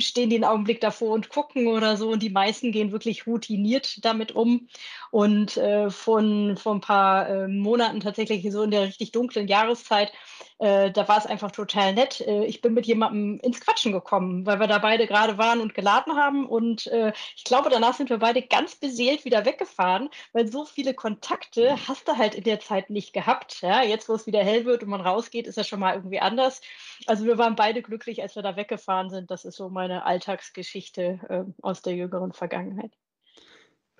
stehen die einen Augenblick davor und gucken oder so. Und die meisten gehen wirklich routiniert damit um. Und äh, von vor ein paar Monaten tatsächlich so in der richtig dunklen Jahreszeit Zeit, äh, da war es einfach total nett. Äh, ich bin mit jemandem ins Quatschen gekommen, weil wir da beide gerade waren und geladen haben. Und äh, ich glaube, danach sind wir beide ganz beseelt wieder weggefahren, weil so viele Kontakte hast du halt in der Zeit nicht gehabt. Ja? Jetzt, wo es wieder hell wird und man rausgeht, ist das schon mal irgendwie anders. Also wir waren beide glücklich, als wir da weggefahren sind. Das ist so meine Alltagsgeschichte äh, aus der jüngeren Vergangenheit.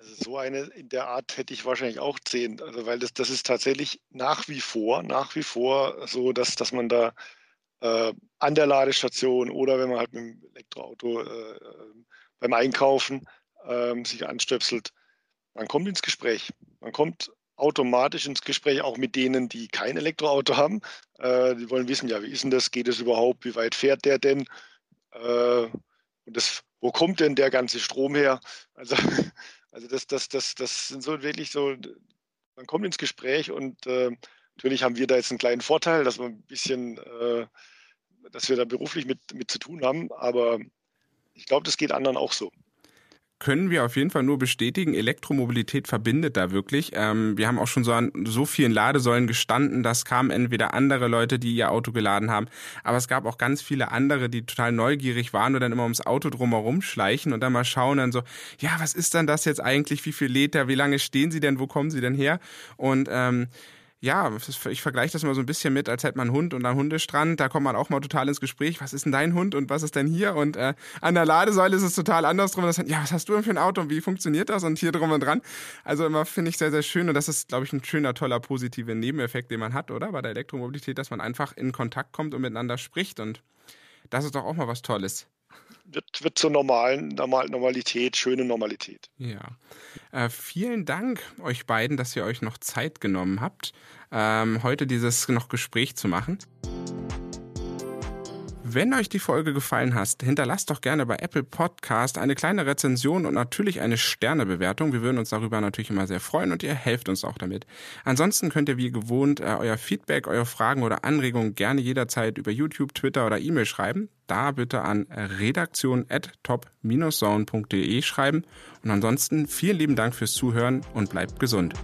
Also so eine in der Art hätte ich wahrscheinlich auch zehn. Also weil das, das ist tatsächlich nach wie vor, nach wie vor so, dass, dass man da äh, an der Ladestation oder wenn man halt mit dem Elektroauto äh, beim Einkaufen äh, sich anstöpselt, man kommt ins Gespräch. Man kommt automatisch ins Gespräch, auch mit denen, die kein Elektroauto haben. Äh, die wollen wissen, ja, wie ist denn das? Geht es überhaupt? Wie weit fährt der denn? Äh, und das, wo kommt denn der ganze Strom her? Also also das, das, das, das sind so wirklich so, man kommt ins Gespräch und äh, natürlich haben wir da jetzt einen kleinen Vorteil, dass wir ein bisschen, äh, dass wir da beruflich mit, mit zu tun haben, aber ich glaube, das geht anderen auch so. Können wir auf jeden Fall nur bestätigen, Elektromobilität verbindet da wirklich. Ähm, wir haben auch schon so an so vielen Ladesäulen gestanden, das kamen entweder andere Leute, die ihr Auto geladen haben, aber es gab auch ganz viele andere, die total neugierig waren und dann immer ums Auto drumherum schleichen und dann mal schauen, dann so, ja, was ist denn das jetzt eigentlich, wie viel lädt der, wie lange stehen sie denn, wo kommen sie denn her? Und ähm, ja, ich vergleiche das mal so ein bisschen mit, als hätte man einen Hund und einen Hundestrand. Da kommt man auch mal total ins Gespräch. Was ist denn dein Hund und was ist denn hier? Und äh, an der Ladesäule ist es total andersrum. Das, ja, was hast du denn für ein Auto und wie funktioniert das? Und hier drum und dran. Also immer finde ich sehr, sehr schön. Und das ist, glaube ich, ein schöner, toller, positiver Nebeneffekt, den man hat, oder? Bei der Elektromobilität, dass man einfach in Kontakt kommt und miteinander spricht. Und das ist doch auch mal was Tolles wird, wird zur normalen Normal Normalität, schöne Normalität. Ja. Äh, vielen Dank euch beiden, dass ihr euch noch Zeit genommen habt, ähm, heute dieses noch Gespräch zu machen. Wenn euch die Folge gefallen hat, hinterlasst doch gerne bei Apple Podcast eine kleine Rezension und natürlich eine Sternebewertung. Wir würden uns darüber natürlich immer sehr freuen und ihr helft uns auch damit. Ansonsten könnt ihr wie gewohnt äh, euer Feedback, eure Fragen oder Anregungen gerne jederzeit über YouTube, Twitter oder E-Mail schreiben. Da bitte an redaktion@top-zone.de schreiben. Und ansonsten vielen lieben Dank fürs Zuhören und bleibt gesund.